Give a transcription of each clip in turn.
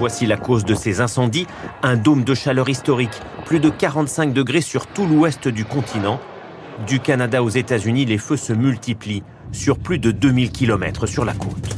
Voici la cause de ces incendies, un dôme de chaleur historique, plus de 45 degrés sur tout l'ouest du continent. Du Canada aux États-Unis, les feux se multiplient sur plus de 2000 km sur la côte.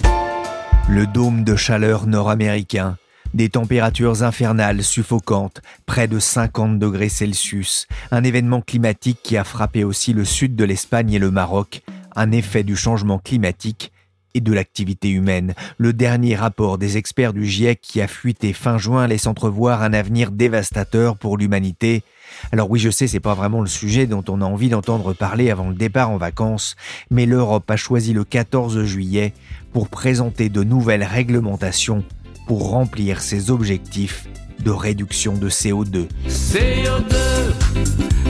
Le dôme de chaleur nord-américain, des températures infernales suffocantes, près de 50 degrés Celsius, un événement climatique qui a frappé aussi le sud de l'Espagne et le Maroc, un effet du changement climatique et de l'activité humaine. Le dernier rapport des experts du GIEC qui a fuité fin juin laisse entrevoir un avenir dévastateur pour l'humanité. Alors oui, je sais, c'est pas vraiment le sujet dont on a envie d'entendre parler avant le départ en vacances, mais l'Europe a choisi le 14 juillet pour présenter de nouvelles réglementations pour remplir ses objectifs de réduction de CO2. CO2,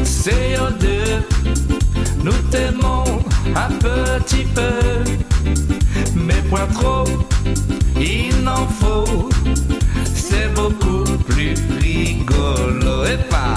CO2, nous t'aimons un petit peu mais point trop, il n'en faut. C'est beaucoup plus rigolo et pas.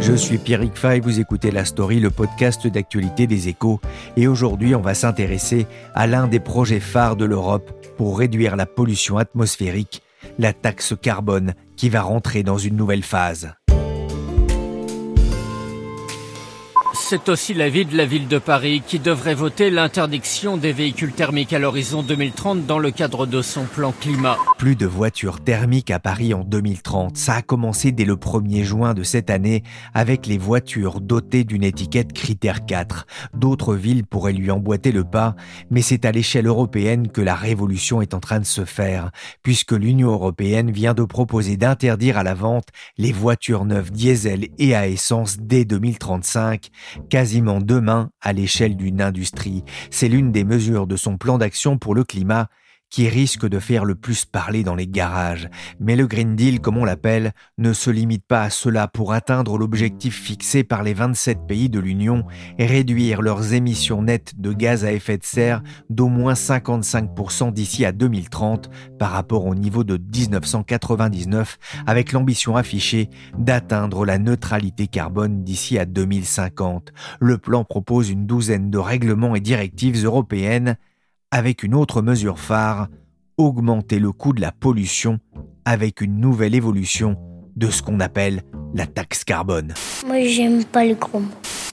Je suis Pierrick Fay, vous écoutez La Story, le podcast d'actualité des échos. Et aujourd'hui, on va s'intéresser à l'un des projets phares de l'Europe pour réduire la pollution atmosphérique, la taxe carbone, qui va rentrer dans une nouvelle phase. C'est aussi l'avis de la ville de Paris qui devrait voter l'interdiction des véhicules thermiques à l'horizon 2030 dans le cadre de son plan climat. Plus de voitures thermiques à Paris en 2030. Ça a commencé dès le 1er juin de cette année avec les voitures dotées d'une étiquette critère 4. D'autres villes pourraient lui emboîter le pas, mais c'est à l'échelle européenne que la révolution est en train de se faire, puisque l'Union européenne vient de proposer d'interdire à la vente les voitures neuves diesel et à essence dès 2035 quasiment demain à l'échelle d'une industrie. C'est l'une des mesures de son plan d'action pour le climat qui risque de faire le plus parler dans les garages. Mais le Green Deal, comme on l'appelle, ne se limite pas à cela pour atteindre l'objectif fixé par les 27 pays de l'Union réduire leurs émissions nettes de gaz à effet de serre d'au moins 55% d'ici à 2030 par rapport au niveau de 1999 avec l'ambition affichée d'atteindre la neutralité carbone d'ici à 2050. Le plan propose une douzaine de règlements et directives européennes avec une autre mesure phare, augmenter le coût de la pollution avec une nouvelle évolution de ce qu'on appelle la taxe carbone. Moi, j'aime pas le gros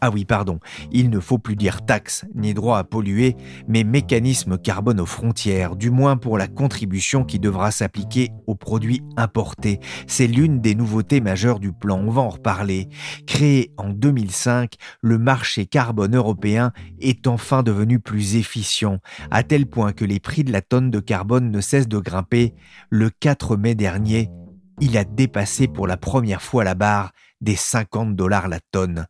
ah oui, pardon, il ne faut plus dire taxe ni droit à polluer, mais mécanisme carbone aux frontières, du moins pour la contribution qui devra s'appliquer aux produits importés. C'est l'une des nouveautés majeures du plan, on va en reparler. Créé en 2005, le marché carbone européen est enfin devenu plus efficient, à tel point que les prix de la tonne de carbone ne cessent de grimper. Le 4 mai dernier, il a dépassé pour la première fois la barre des 50 dollars la tonne.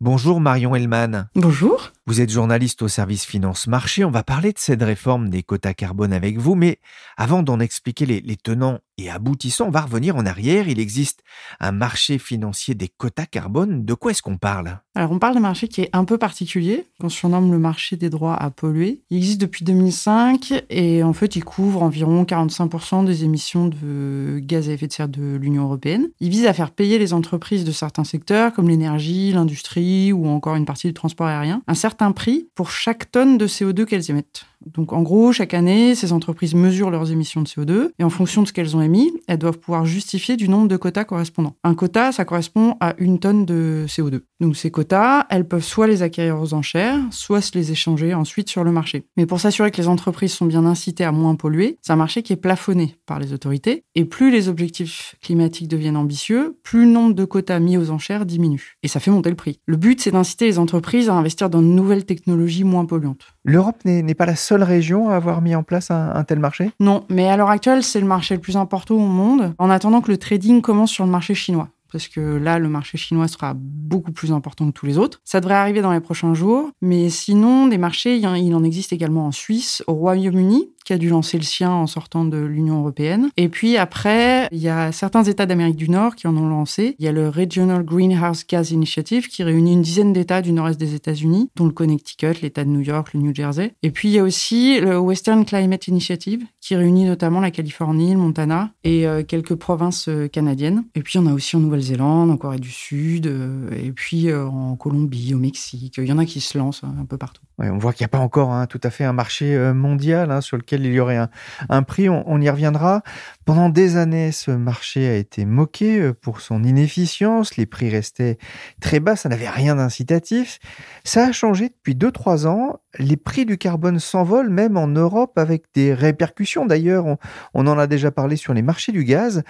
Bonjour Marion Hellman. Bonjour. Vous êtes journaliste au service Finance Marché. On va parler de cette réforme des quotas carbone avec vous, mais avant d'en expliquer les, tenants et aboutissants, on va revenir en arrière. Il existe un marché financier des quotas carbone. De quoi est-ce qu'on parle? Alors, on parle d'un marché qui est un peu particulier, qu'on surnomme le marché des droits à polluer. Il existe depuis 2005 et en fait, il couvre environ 45% des émissions de gaz à effet de serre de l'Union européenne. Il vise à faire payer les entreprises de certains secteurs comme l'énergie, l'industrie ou encore une partie du transport aérien un certain un prix pour chaque tonne de CO2 qu'elles émettent. Donc en gros, chaque année, ces entreprises mesurent leurs émissions de CO2 et en fonction de ce qu'elles ont émis, elles doivent pouvoir justifier du nombre de quotas correspondants. Un quota, ça correspond à une tonne de CO2. Donc ces quotas, elles peuvent soit les acquérir aux enchères, soit se les échanger ensuite sur le marché. Mais pour s'assurer que les entreprises sont bien incitées à moins polluer, c'est un marché qui est plafonné par les autorités et plus les objectifs climatiques deviennent ambitieux, plus le nombre de quotas mis aux enchères diminue. Et ça fait monter le prix. Le but, c'est d'inciter les entreprises à investir dans de nouvelles technologies moins polluantes. L'Europe n'est pas la seule région à avoir mis en place un, tel marché? Non, mais à l'heure actuelle, c'est le marché le plus important au monde, en attendant que le trading commence sur le marché chinois parce que là, le marché chinois sera beaucoup plus important que tous les autres. Ça devrait arriver dans les prochains jours, mais sinon, des marchés, il en existe également en Suisse, au Royaume-Uni, qui a dû lancer le sien en sortant de l'Union européenne. Et puis après, il y a certains États d'Amérique du Nord qui en ont lancé. Il y a le Regional Greenhouse Gas Initiative qui réunit une dizaine d'États du nord-est des États-Unis, dont le Connecticut, l'État de New York, le New Jersey. Et puis il y a aussi le Western Climate Initiative qui réunit notamment la Californie, le Montana et euh, quelques provinces euh, canadiennes. Et puis on a aussi en Nouvelle-Zélande, en Corée du Sud, euh, et puis en Colombie, au Mexique. Il y en a qui se lancent un peu partout. On voit qu'il n'y a pas encore hein, tout à fait un marché mondial hein, sur lequel il y aurait un, prix. On, y reviendra. Pendant des années, ce marché a été moqué euh, pour son inefficience. Les prix restaient très bas. Ça n'avait rien d'incitatif. Ça a changé depuis 2-3 ans. Les prix du carbone s'envolent, même en Europe, avec des répercussions. D'ailleurs, on en a déjà parlé sur les marchés du gaz.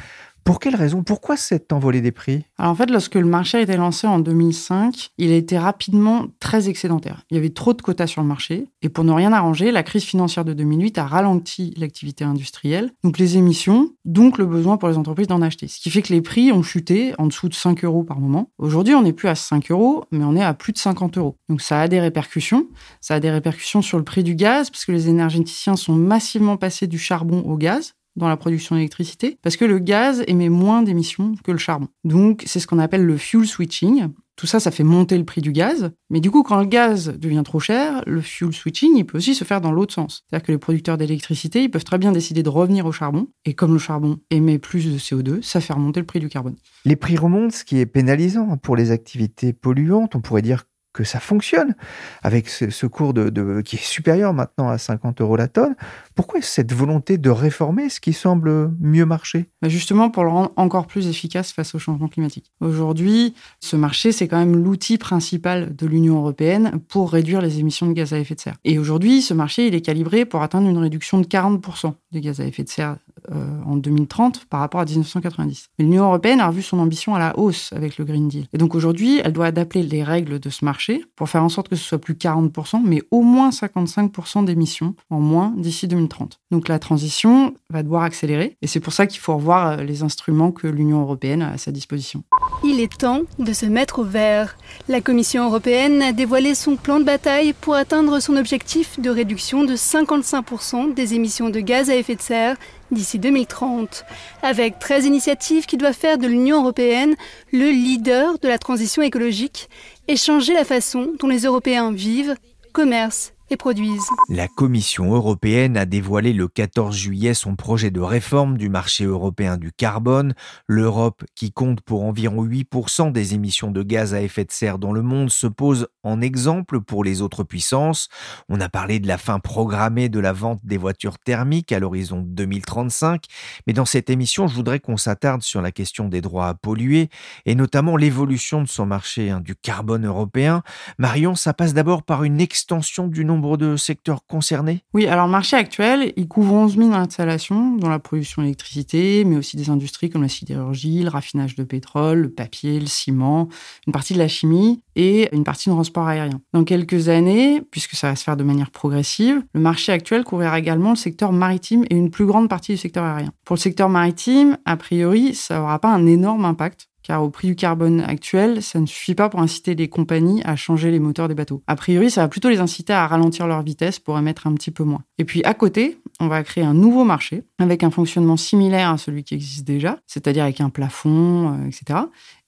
Pour quelle raison? Pourquoi cette envolée des prix? Alors en fait, lorsque le marché a été lancé en 2005, il a été rapidement très excédentaire. Il y avait trop de quotas sur le marché et pour ne rien arranger, la crise financière de 2008 a ralenti l'activité industrielle, donc les émissions, donc le besoin pour les entreprises d'en acheter. Ce qui fait que les prix ont chuté en dessous de 5 euros par moment. Aujourd'hui, on n'est plus à 5 euros, mais on est à plus de 50 euros. Donc ça a des répercussions. Ça a des répercussions sur le prix du gaz parce que les énergéticiens sont massivement passés du charbon au gaz dans la production d'électricité, parce que le gaz émet moins d'émissions que le charbon. Donc c'est ce qu'on appelle le fuel switching. Tout ça, ça fait monter le prix du gaz. Mais du coup, quand le gaz devient trop cher, le fuel switching, il peut aussi se faire dans l'autre sens. C'est-à-dire que les producteurs d'électricité, ils peuvent très bien décider de revenir au charbon. Et comme le charbon émet plus de CO2, ça fait remonter le prix du carbone. Les prix remontent, ce qui est pénalisant pour les activités polluantes. On pourrait dire que ça fonctionne avec ce, cours de, qui est supérieur maintenant à 50 euros la tonne. Pourquoi cette volonté de réformer ce qui semble mieux marcher? Bah, Justement pour le rendre encore plus efficace face au changement climatique. Aujourd'hui, ce marché, c'est quand même l'outil principal de l'Union européenne pour réduire les émissions de gaz à effet de serre. Et aujourd'hui, ce marché, il est calibré pour atteindre une réduction de 40% des gaz à effet de serre euh, en 2030 par rapport à 1990. Mais l'Union européenne a revu son ambition à la hausse avec le Green Deal. Et donc aujourd'hui, elle doit adapter les règles de ce marché pour faire en sorte que ce soit plus 40%, mais au moins 55% d'émissions en moins d'ici 2030. Donc la transition va devoir accélérer et c'est pour ça qu'il faut revoir euh, les instruments que l'Union européenne a à sa disposition. Il est temps de se mettre au vert. La Commission européenne a dévoilé son plan de bataille pour atteindre son objectif de réduction de 55% des émissions de gaz à effet de serre d'ici 2030, avec 13 initiatives qui doivent faire de l'Union européenne le leader de la transition écologique et changer la façon dont les Européens vivent, commercent produisent. La Commission européenne a dévoilé le 14 juillet son projet de réforme du marché européen du carbone. L'Europe, qui compte pour environ 8% des émissions de gaz à effet de serre dans le monde, se pose en exemple pour les autres puissances. On a parlé de la fin programmée de la vente des voitures thermiques à l'horizon 2035, mais dans cette émission, je voudrais qu'on s'attarde sur la question des droits à polluer et notamment l'évolution de son marché hein, du carbone européen. Marion, ça passe d'abord par une extension du nombre nombre de secteurs concernés? Oui, alors le marché actuel, il couvre 11 000 installations dans la production d'électricité, mais aussi des industries comme la sidérurgie, le raffinage de pétrole, le papier, le ciment, une partie de la chimie et une partie de transport aérien. Dans quelques années, puisque ça va se faire de manière progressive, le marché actuel couvrira également le secteur maritime et une plus grande partie du secteur aérien. Pour le secteur maritime, a priori, ça n'aura pas un énorme impact car au prix du carbone actuel, ça ne suffit pas pour inciter les compagnies à changer les moteurs des bateaux. A priori, ça va plutôt les inciter à ralentir leur vitesse pour émettre un petit peu moins. Et puis à côté, on va créer un nouveau marché avec un fonctionnement similaire à celui qui existe déjà, c'est-à-dire avec un plafond, euh, etc.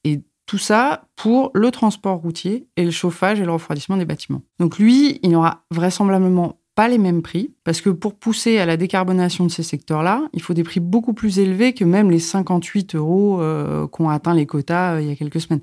Et tout ça pour le transport routier et le chauffage et le refroidissement des bâtiments. Donc lui, il n'aura vraisemblablement pas les mêmes prix, parce que pour pousser à la décarbonation de ces secteurs-là, il faut des prix beaucoup plus élevés que même les 58 euros euh, qu'ont atteint les quotas euh, il y a quelques semaines.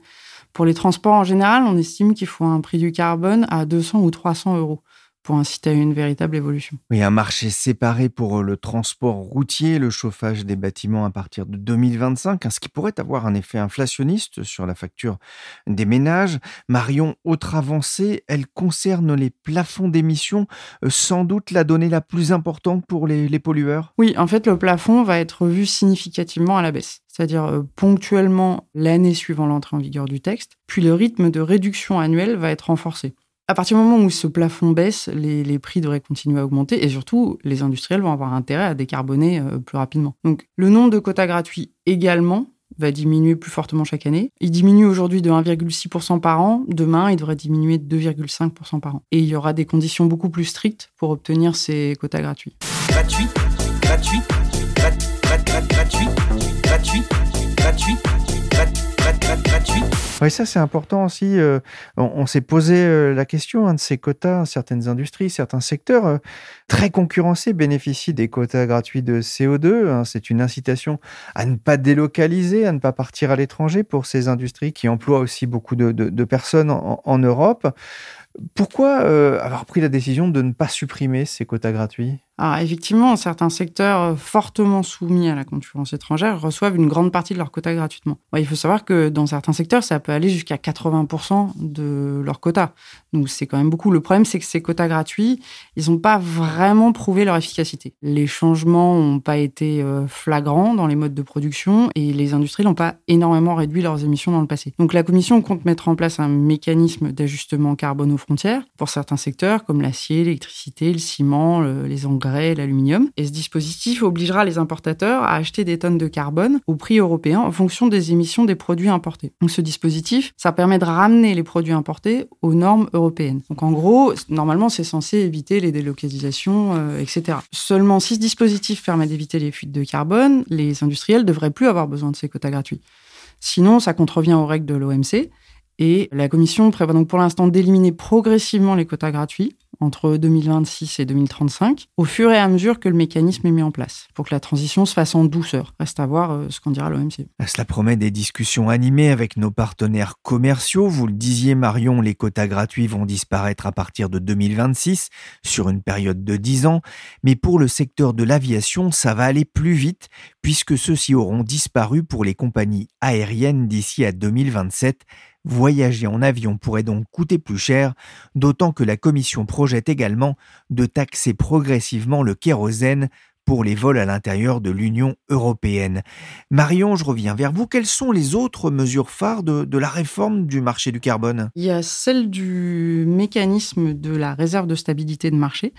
Pour les transports en général, on estime qu'il faut un prix du carbone à 200 ou 300 euros pour inciter à une véritable évolution. Oui, un marché séparé pour euh, le transport routier, le chauffage des bâtiments à partir de 2025, hein, ce qui pourrait avoir un effet inflationniste sur la facture des ménages. Marion, autre avancée, elle concerne les plafonds d'émissions, euh, sans doute la donnée la plus importante pour les, les pollueurs? Oui, en fait, le plafond va être revu significativement à la baisse c'est-à-dire euh, ponctuellement l'année suivant l'entrée en vigueur du texte, puis le rythme de réduction annuelle va être renforcé à partir du moment où ce plafond baisse, les, prix devraient continuer à augmenter et surtout, les industriels vont avoir intérêt à décarboner euh, plus rapidement. Donc, le nombre de quotas gratuits également va diminuer plus fortement chaque année. Il diminue aujourd'hui de 1,6% par an. Demain, il devrait diminuer de 2,5% par an. Et il y aura des conditions beaucoup plus strictes pour obtenir ces quotas gratuits. Gratuit, gratuit, gratuit, gratuit, gratuit, gratuit, gratuit. Oui, ça c'est important aussi. Euh, on, s'est posé euh, la question hein, de ces quotas. Certaines industries, certains secteurs euh, très concurrencés bénéficient des quotas gratuits de CO2. Hein. C'est une incitation à ne pas délocaliser, à ne pas partir à l'étranger pour ces industries qui emploient aussi beaucoup de, personnes en, Europe. Pourquoi avoir pris la décision de ne pas supprimer ces quotas gratuits? Alors effectivement, certains secteurs euh, fortement soumis à la concurrence étrangère reçoivent une grande partie de leur quota gratuitement. il faut savoir que dans certains secteurs, ça peut aller jusqu'à 80% de leur quota. Donc c'est quand même beaucoup. Le problème, c'est que ces quotas gratuits, ils n'ont pas vraiment prouvé leur efficacité. Les changements n'ont pas été euh, flagrants dans les modes de production et les industries n'ont pas énormément réduit leurs émissions dans le passé. Donc la Commission compte mettre en place un mécanisme d'ajustement carbone aux frontières pour certains secteurs comme l'acier, l'électricité, le ciment, les engrais l'aluminium. Et ce dispositif obligera les importateurs à acheter des tonnes de carbone au prix européen en fonction des émissions des produits importés. Donc ce dispositif, ça permet de ramener les produits importés aux normes européennes. Donc en gros, normalement, c'est censé éviter les délocalisations, euh, etc. Seulement, si ce dispositif permet d'éviter les fuites de carbone, les industriels devraient plus avoir besoin de ces quotas gratuits. Sinon, ça contrevient aux règles de l'OMC. Et la Commission prévoit donc pour l'instant d'éliminer progressivement les quotas gratuits entre 2026 et 2035, au fur et à mesure que le mécanisme est mis en place, pour que la transition se fasse en douceur. Reste à voir euh, ce qu'en dira l'OMC. Cela promet des discussions animées avec nos partenaires commerciaux. Vous le disiez, Marion, les quotas gratuits vont disparaître à partir de 2026, sur une période de 10 ans. Mais pour le secteur de l'aviation, ça va aller plus vite, puisque ceux-ci auront disparu pour les compagnies aériennes d'ici à 2027 Voyager en avion pourrait donc coûter plus cher, d'autant que la Commission projette également de taxer progressivement le kérosène pour les vols à l'intérieur de l'Union européenne. Marion, je reviens vers vous. Quelles sont les autres mesures phares de, la réforme du marché du carbone? Il y a celle du mécanisme de la réserve de stabilité de marché.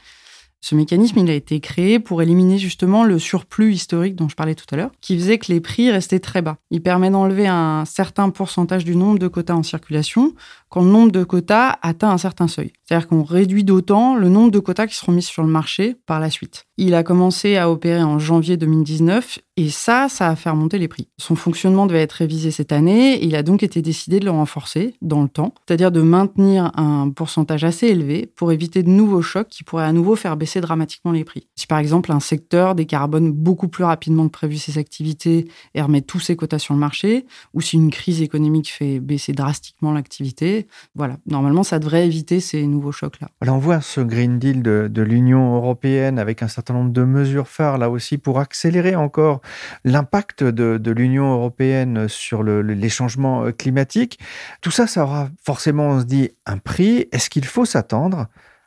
Ce mécanisme, a été créé pour éliminer justement le surplus historique dont je parlais tout à l'heure, qui faisait que les prix restaient très bas. Il permet d'enlever un certain pourcentage du nombre de quotas en circulation quand le nombre de quotas atteint un certain seuil. C'est-à-dire qu'on réduit d'autant le nombre de quotas qui seront mis sur le marché par la suite. Il a commencé à opérer en janvier 2019 et ça, ça a fait remonter les prix. Son fonctionnement devait être révisé cette année et il a donc été décidé de le renforcer dans le temps, c'est-à-dire de maintenir un pourcentage assez élevé pour éviter de nouveaux chocs qui pourraient à nouveau faire baisser dramatiquement les prix. Si par exemple un secteur décarbone beaucoup plus rapidement que prévu ses activités et remet tous ses quotas sur le marché, ou si une crise économique fait baisser drastiquement l'activité, voilà, normalement ça devrait éviter ces nouveaux chocs-là. Alors on voit ce Green Deal de, l'Union européenne avec un certain nombre de mesures phares là aussi pour accélérer encore l'impact de, l'Union européenne sur les changements euh, climatiques. Tout ça, ça aura forcément, on se dit, un prix. Est-ce qu'il faut s'attendre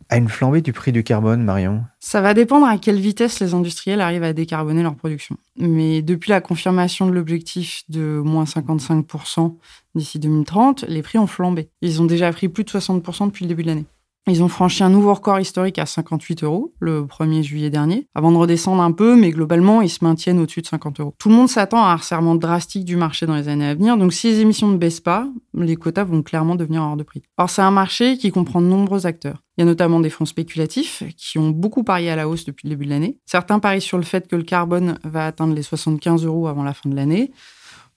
à une flambée du prix du carbone, Marion? Ça va dépendre à quelle vitesse les industriels arrivent à décarboner leur production. Mais depuis la confirmation de l'objectif de moins 55% d'ici 2030, les prix ont flambé. Ils ont déjà pris plus de 60% depuis le début de l'année. Ils ont franchi un nouveau record historique à 58 euros le 1er juillet dernier, avant de redescendre un peu, mais globalement, ils se maintiennent au-dessus de 50 euros. Tout le monde s'attend à un resserrement drastique du marché dans les années à venir, donc si les émissions ne baissent pas, les quotas vont clairement devenir hors de prix. Or, c'est un marché qui comprend de nombreux acteurs. Il y a notamment des fonds spéculatifs qui ont beaucoup parié à la hausse depuis le début de l'année. Certains parient sur le fait que le carbone va atteindre les 75 euros avant la fin de l'année.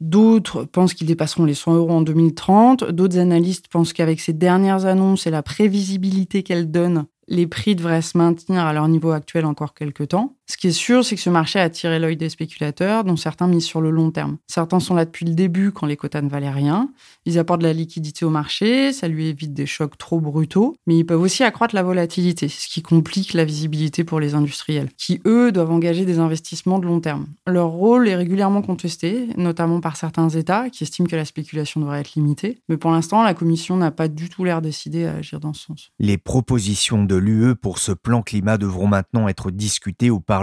D'autres pensent qu'ils dépasseront les 100 euros en 2030. D'autres analystes pensent qu'avec ces dernières annonces et la prévisibilité qu'elles donnent, les prix devraient se maintenir à leur niveau actuel encore quelques temps. Ce qui est sûr, c'est que ce marché a attiré l'œil des spéculateurs, dont certains misent sur le long terme. Certains sont là depuis le début, quand les quotas ne valaient rien. Ils apportent de la liquidité au marché, ça lui évite des chocs trop brutaux, mais ils peuvent aussi accroître la volatilité, ce qui complique la visibilité pour les industriels, qui, eux, doivent engager des investissements de long terme. Leur rôle est régulièrement contesté, notamment par certains États qui estiment que la spéculation devrait être limitée. Mais pour l'instant, la Commission n'a pas du tout l'air décidée à agir dans ce sens. Les propositions de l'UE pour ce plan climat devront maintenant être discutées au Parlement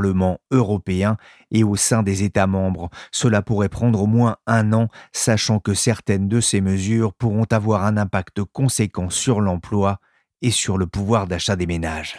Européen et au sein des États membres. Cela pourrait prendre au moins un an, sachant que certaines de ces mesures pourront avoir un impact conséquent sur l'emploi et sur le pouvoir d'achat des ménages.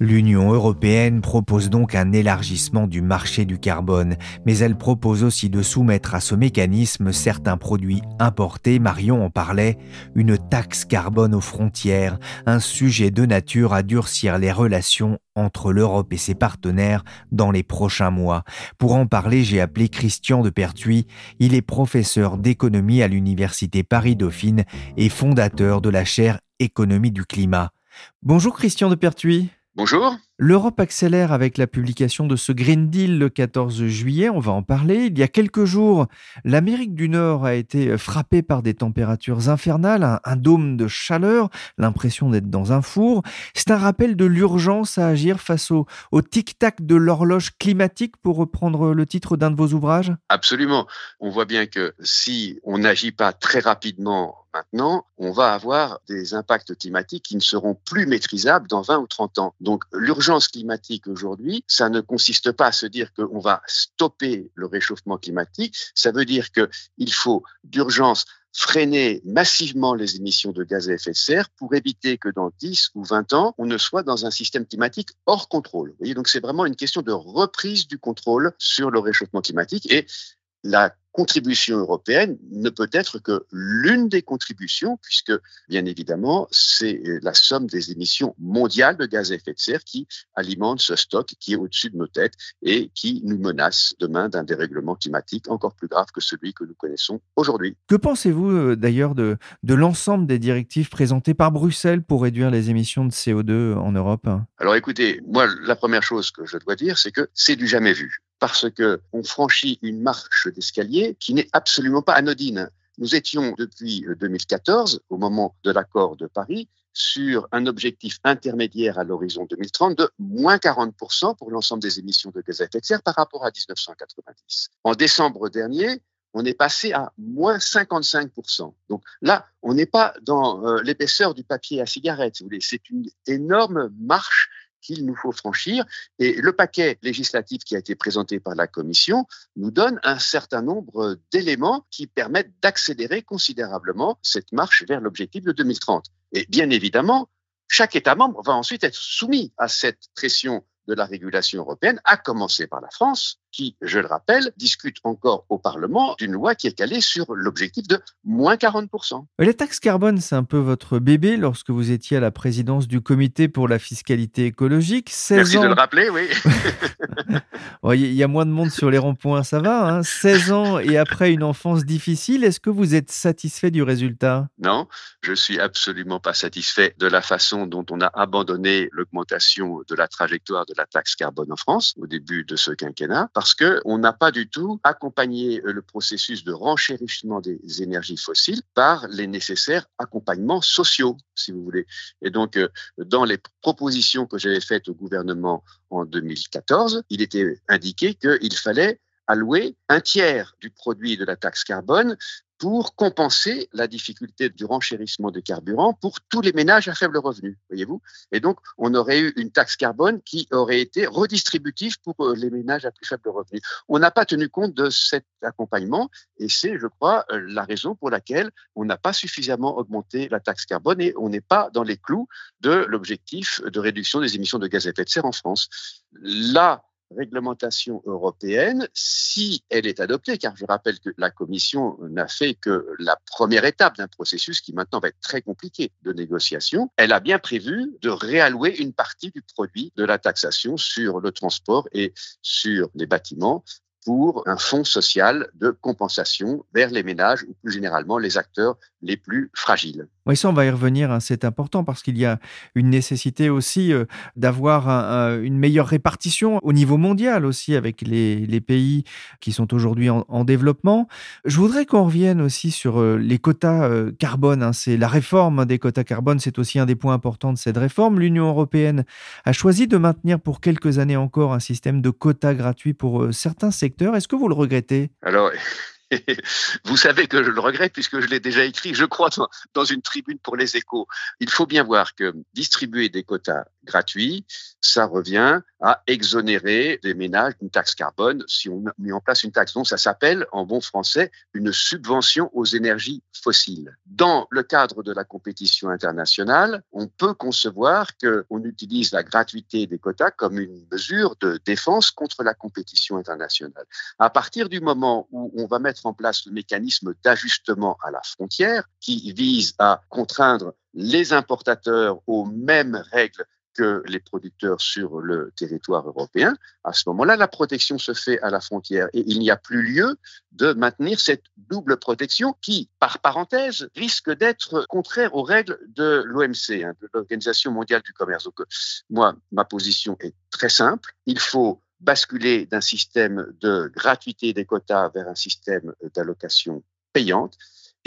L'Union européenne propose donc un élargissement du marché du carbone, mais elle propose aussi de soumettre à ce mécanisme certains produits importés, Marion en parlait, une taxe carbone aux frontières, un sujet de nature à durcir les relations entre l'Europe et ses partenaires dans les prochains mois. Pour en parler, j'ai appelé Christian de Pertuis. Il est professeur d'économie à l'Université Paris-Dauphine et fondateur de la chaire Économie du climat. Bonjour Christian de Pertuis. Bonjour. L'Europe accélère avec la publication de ce Green Deal le 14 juillet, on va en parler. Il y a quelques jours, l'Amérique du Nord a été frappée par des températures infernales, un, dôme de chaleur, l'impression d'être dans un four. C'est un rappel de l'urgence à agir face au, au tic-tac de l'horloge climatique, pour reprendre le titre d'un de vos ouvrages Absolument. On voit bien que si on n'agit pas très rapidement maintenant, on va avoir des impacts climatiques qui ne seront plus maîtrisables dans 20 ou 30 ans. Donc l'urgence climatique aujourd'hui, ça ne consiste pas à se dire qu'on va stopper le réchauffement climatique, ça veut dire qu'il faut d'urgence freiner massivement les émissions de gaz à effet de serre pour éviter que dans 10 ou 20 ans, on ne soit dans un système climatique hors contrôle. Donc c'est vraiment une question de reprise du contrôle sur le réchauffement climatique et la contribution européenne ne peut être que l'une des contributions, puisque bien évidemment, c'est la somme des émissions mondiales de gaz à effet de serre qui alimente ce stock qui est au-dessus de nos têtes et qui nous menace demain d'un dérèglement climatique encore plus grave que celui que nous connaissons aujourd'hui. Que pensez-vous euh, d'ailleurs de, de l'ensemble des directives présentées par Bruxelles pour réduire les émissions de CO2 en Europe? Alors écoutez, moi, la première chose que je dois dire, c'est que c'est du jamais vu parce que on franchit une marche d'escalier qui n'est absolument pas anodine. Nous étions depuis 2014, euh, au moment de l'accord de Paris, sur un objectif intermédiaire à l'horizon 2030 de moins 40% pour l'ensemble des émissions de gaz à effet de serre par rapport à 1990. En décembre dernier, on est passé à moins 55%. Donc là, on n'est pas dans euh, l'épaisseur du papier à cigarette, si vous voulez. C'est une énorme marche qu'il nous faut franchir. Et le paquet législatif qui a été présenté par la Commission nous donne un certain nombre d'éléments qui permettent d'accélérer considérablement cette marche vers l'objectif de 2030. Et bien évidemment, chaque État membre va ensuite être soumis à cette pression de la régulation européenne, à commencer par la France, qui, je le rappelle, discute encore au Parlement d'une loi qui est calée sur l'objectif de moins 40%. La taxe carbone, c'est un peu votre bébé lorsque vous étiez à la présidence du comité pour la fiscalité écologique. 16 Merci de le rappeler, oui. Il y a moins de monde sur les ronds-points, ça va. Hein 16 ans et après une enfance difficile, est-ce que vous êtes satisfait du résultat? Non, je suis absolument pas satisfait de la façon dont on a abandonné l'augmentation de la trajectoire de la taxe carbone en France au début de ce quinquennat parce qu'on n'a pas du tout accompagné euh, le processus de renchérissement des énergies fossiles par les nécessaires accompagnements sociaux, si vous voulez. Et donc, euh, dans les propositions que j'avais faites au gouvernement en 2014, il était indiqué qu'il fallait allouer un tiers du produit de la taxe carbone pour compenser la difficulté du renchérissement des carburants pour tous les ménages à faible revenu, voyez-vous. Et donc, on aurait eu une taxe carbone qui aurait été redistributive pour euh, les ménages à plus faible revenu. On n'a pas tenu compte de cet accompagnement et c'est, je crois, euh, la raison pour laquelle on n'a pas suffisamment augmenté la taxe carbone et on n'est pas dans les clous de l'objectif de réduction des émissions de gaz à effet de serre en France. Là, réglementation européenne, si elle est adoptée, car je rappelle que la Commission n'a fait que la première étape d'un processus qui maintenant va être très compliqué de négociation, elle a bien prévu de réallouer une partie du produit de la taxation sur le transport et sur les bâtiments pour un fonds social de compensation vers les ménages ou plus généralement les acteurs les plus fragiles. Oui, ça, on va y revenir. Hein, c'est important parce qu'il y a une nécessité aussi euh, d'avoir une meilleure répartition au niveau mondial aussi avec les, pays qui sont aujourd'hui en, développement. Je voudrais qu'on revienne aussi sur euh, les quotas euh, carbone. Hein. C'est la réforme des quotas carbone, c'est aussi un des points importants de cette réforme. L'Union européenne a choisi de maintenir pour quelques années encore un système de quotas gratuits pour certains secteurs est-ce que vous le regrettez? Alors, vous savez que je le regrette puisque je l'ai déjà écrit, je crois, dans une tribune pour les échos. Il faut bien voir que distribuer des quotas gratuit, ça revient à exonérer des ménages d'une taxe carbone si on met en place une taxe. Donc ça s'appelle en bon français une subvention aux énergies fossiles. Dans le cadre de la compétition internationale, on peut concevoir qu'on utilise la gratuité des quotas comme une mesure de défense contre la compétition internationale. À partir du moment où on va mettre en place le mécanisme d'ajustement à la frontière qui vise à contraindre les importateurs aux mêmes règles que les producteurs sur le territoire européen, à ce moment-là, la protection se fait à la frontière et il n'y a plus lieu de maintenir cette double protection qui, par parenthèse, risque d'être contraire aux règles de l'OMC, hein, de l'Organisation mondiale du commerce. Donc, moi, ma position est très simple. Il faut basculer d'un système de gratuité des quotas vers un système d'allocation payante.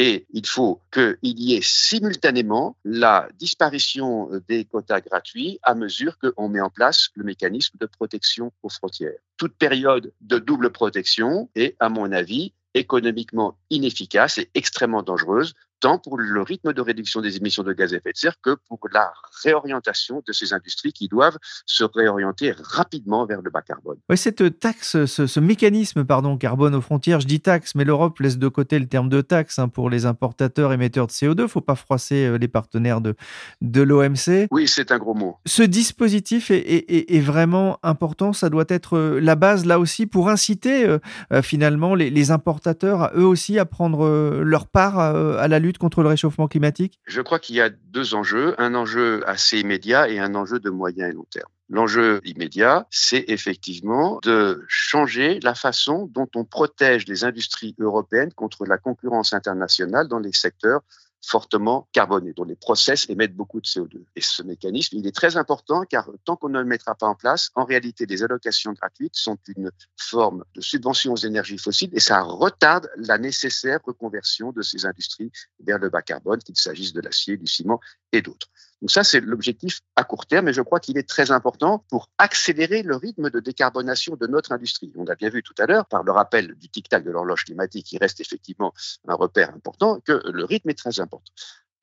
Et il faut qu'il y ait simultanément la disparition des quotas gratuits à mesure qu'on met en place le mécanisme de protection aux frontières. Toute période de double protection est, à mon avis, économiquement inefficace et extrêmement dangereuse tant pour le rythme de réduction des émissions de gaz à effet de serre que pour la réorientation de ces industries qui doivent se réorienter rapidement vers le bas carbone. Oui, cette taxe, ce, mécanisme pardon, carbone aux frontières, je dis taxe, mais l'Europe laisse de côté le terme de taxe hein, pour les importateurs émetteurs de CO2. Il ne faut pas froisser euh, les partenaires de, de l'OMC. Oui, c'est un gros mot. Ce dispositif est, vraiment important. Ça doit être euh, la base là aussi pour inciter euh, finalement les, les, importateurs eux aussi à prendre leur part à la lutte contre le réchauffement climatique? Je crois qu'il y a deux enjeux, un enjeu assez immédiat et un enjeu de moyen et long terme. L'enjeu immédiat, c'est effectivement de changer la façon dont on protège les industries européennes contre la concurrence internationale dans les secteurs fortement carbonés, dont les process émettent beaucoup de CO2. Et ce mécanisme, il est très important car tant qu'on ne le mettra pas en place, en réalité, les allocations gratuites sont une forme de subvention aux énergies fossiles et ça retarde la nécessaire reconversion de ces industries vers le bas carbone, qu'il s'agisse de l'acier, du ciment et d'autres. Donc ça, c'est l'objectif à court terme, et je crois qu'il est très important pour accélérer le rythme de décarbonation de notre industrie. On a bien vu tout à l'heure, par le rappel du tic-tac de l'horloge climatique, qui reste effectivement un repère important, que le rythme est très important.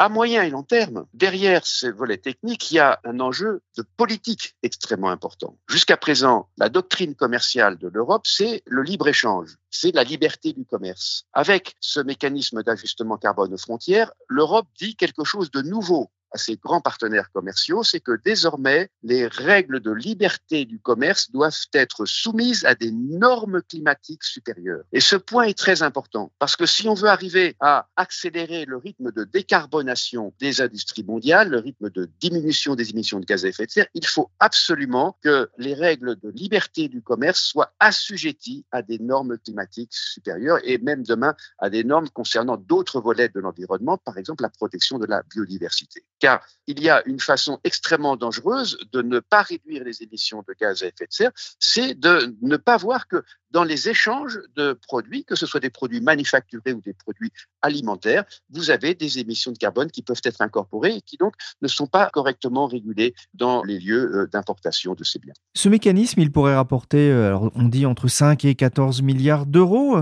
À moyen et long terme, derrière ces volets techniques, il y a un enjeu de politique extrêmement important. Jusqu'à présent, la doctrine commerciale de l'Europe, c'est le libre-échange, c'est la liberté du commerce. Avec ce mécanisme d'ajustement carbone aux frontières, l'Europe dit quelque chose de nouveau à ses grands partenaires commerciaux, c'est que désormais, les règles de liberté du commerce doivent être soumises à des normes climatiques supérieures. Et ce point est très important parce que si on veut arriver à accélérer le rythme de décarbonation des industries mondiales, le rythme de diminution des émissions de gaz à effet de serre, il faut absolument que les règles de liberté du commerce soient assujetties à des normes climatiques supérieures et même demain à des normes concernant d'autres volets de l'environnement, par exemple la protection de la biodiversité car il y a une façon extrêmement dangereuse de ne pas réduire les émissions de gaz à effet de serre, c'est de ne pas voir que dans les échanges de produits, que ce soit des produits manufacturés ou des produits alimentaires, vous avez des émissions de carbone qui peuvent être incorporées et qui donc ne sont pas correctement régulées dans les lieux euh, d'importation de ces biens. Ce mécanisme, il pourrait rapporter, euh, on dit entre 5 et 14 milliards d'euros.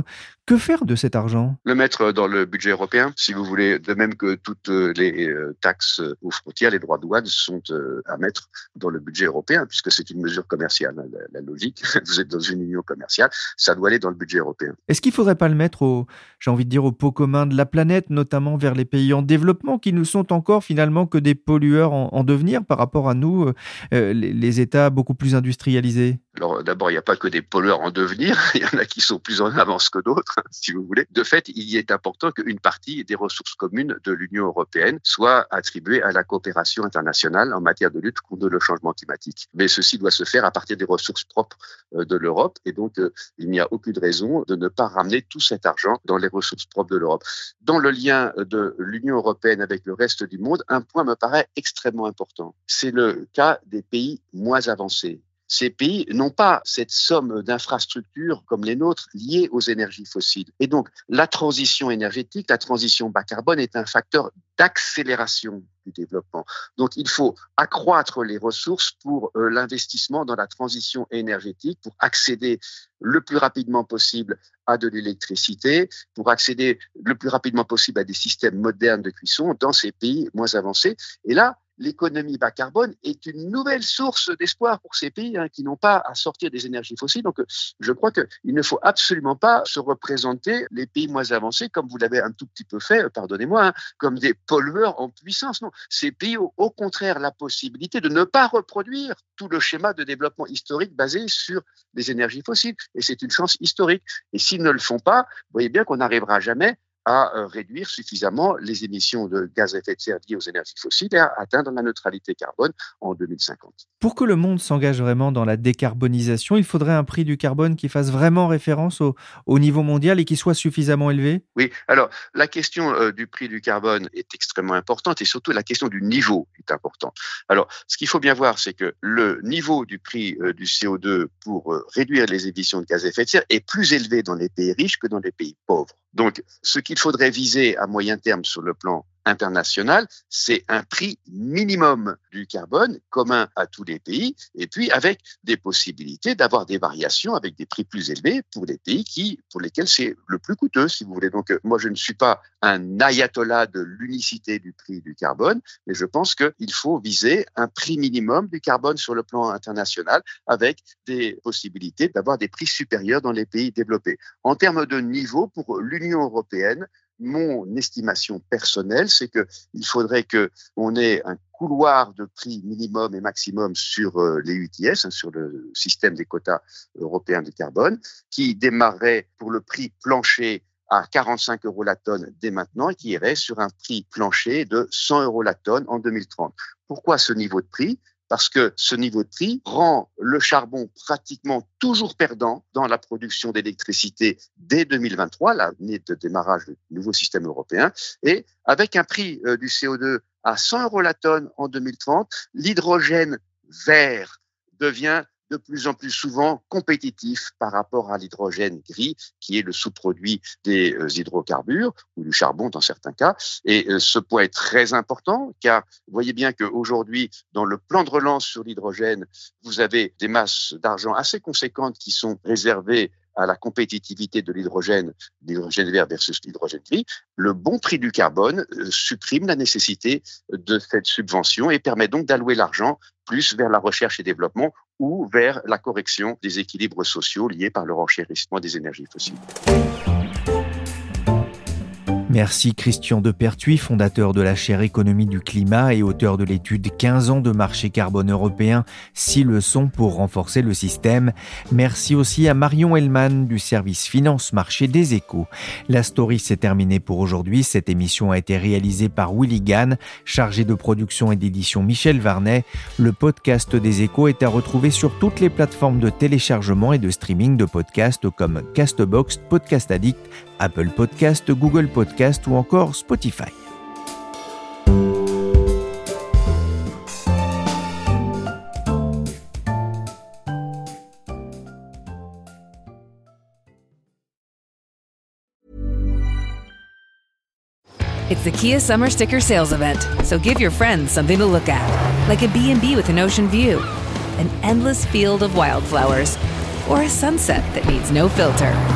Que faire de cet argent? Le mettre dans le budget européen, si vous voulez, de même que toutes les euh, taxes aux frontières, les droits de douane sont à mettre dans le budget européen, puisque c'est une mesure commerciale. Hein, la, logique, vous êtes dans une union commerciale, ça doit aller dans le budget européen. Est-ce qu'il ne faudrait pas le mettre au, j'ai envie de dire, au pot commun de la planète, notamment vers les pays en développement, qui ne sont encore finalement que des pollueurs en, devenir par rapport à nous, euh, les États beaucoup plus industrialisés? Alors d'abord, il n'y a pas que des pollueurs en devenir, il y en a qui sont plus en avance que d'autres, si vous voulez. De fait, il est important qu'une partie des ressources communes de l'Union européenne soit attribuée à la coopération internationale en matière de lutte contre le changement climatique. Mais ceci doit se faire à partir des ressources propres euh, de l'Europe et donc euh, il n'y a aucune raison de ne pas ramener tout cet argent dans les ressources propres de l'Europe. Dans le lien de l'Union européenne avec le reste du monde, un point me paraît extrêmement important. C'est le cas des pays moins avancés ces pays n'ont pas cette somme d'infrastructures comme les nôtres liées aux énergies fossiles. Et donc, la transition énergétique, la transition bas carbone est un facteur d'accélération du développement. Donc, il faut accroître les ressources pour euh, l'investissement dans la transition énergétique, pour accéder le plus rapidement possible à de l'électricité, pour accéder le plus rapidement possible à des systèmes modernes de cuisson dans ces pays moins avancés. Et là, l'économie bas carbone est une nouvelle source d'espoir pour ces pays hein, qui n'ont pas à sortir des énergies fossiles. Donc, je crois qu'il ne faut absolument pas se représenter les pays moins avancés, comme vous l'avez un tout petit peu fait, pardonnez-moi, hein, comme des pollueurs en puissance. Non, ces pays ont au contraire la possibilité de ne pas reproduire tout le schéma de développement historique basé sur les énergies fossiles. Et c'est une chance historique. Et s'ils ne le font pas, vous voyez bien qu'on n'arrivera jamais à euh, réduire suffisamment les émissions de gaz à effet de serre liées aux énergies fossiles et à atteindre la neutralité carbone en 2050. Pour que le monde s'engage vraiment dans la décarbonisation, il faudrait un prix du carbone qui fasse vraiment référence au, au niveau mondial et qui soit suffisamment élevé? Oui, alors la question euh, du prix du carbone est extrêmement importante et surtout la question du niveau est importante. Alors, ce qu'il faut bien voir, c'est que le niveau du prix euh, du CO2 pour réduire les émissions de gaz à effet de serre est plus élevé dans les pays riches que dans les pays pauvres. Donc, ce qu'il faudrait viser à moyen terme sur le plan international, c'est un prix minimum du carbone commun à tous les pays, et puis avec des possibilités d'avoir des variations avec des prix plus élevés pour les pays qui, pour lesquels c'est le plus coûteux, si vous voulez. Donc, euh, moi, je ne suis pas un ayatollah de l'unicité du prix du carbone, mais je pense qu'il faut viser un prix minimum du carbone sur le plan international avec des possibilités d'avoir des prix supérieurs dans les pays développés. En termes de niveau, pour l'Union européenne, mon estimation personnelle, c'est qu'il faudrait qu'on ait un couloir de prix minimum et maximum sur euh, les UTS, hein, sur le système des quotas européens de carbone, qui démarrerait pour le prix plancher à 45 euros la tonne dès maintenant et qui irait sur un prix plancher de 100 euros la tonne en 2030. Pourquoi ce niveau de prix? Parce que ce niveau de prix rend le charbon pratiquement toujours perdant dans la production d'électricité dès 2023, l'année de démarrage du nouveau système européen, et avec un prix euh, du CO2 à 100 euros la tonne en 2030, l'hydrogène vert devient de plus en plus souvent compétitif par rapport à l'hydrogène gris, qui est le sous-produit des euh, hydrocarbures ou du charbon dans certains cas. Et euh, ce point est très important, car vous voyez bien qu'aujourd'hui, dans le plan de relance sur l'hydrogène, vous avez des masses d'argent assez conséquentes qui sont réservées à la compétitivité de l'hydrogène, l'hydrogène vert versus l'hydrogène gris, le bon prix du carbone euh, supprime la nécessité de cette subvention et permet donc d'allouer l'argent plus vers la recherche et développement ou vers la correction des équilibres sociaux liés par le renchérissement des énergies fossiles. Merci Christian Depertuis, fondateur de la chaire économie du climat et auteur de l'étude 15 ans de marché carbone européen, 6 leçons pour renforcer le système. Merci aussi à Marion Hellman du service finance marché des échos. La story s'est terminée pour aujourd'hui. Cette émission a été réalisée par Willy Gann, chargé de production et d'édition Michel Varnet. Le podcast des échos est à retrouver sur toutes les plateformes de téléchargement et de streaming de podcasts comme Castbox, Podcast Addict, Apple Podcast, Google Podcast ou encore Spotify. It's the Kia Summer Sticker Sales Event, so give your friends something to look at, like a B&B with an ocean view, an endless field of wildflowers, or a sunset that needs no filter.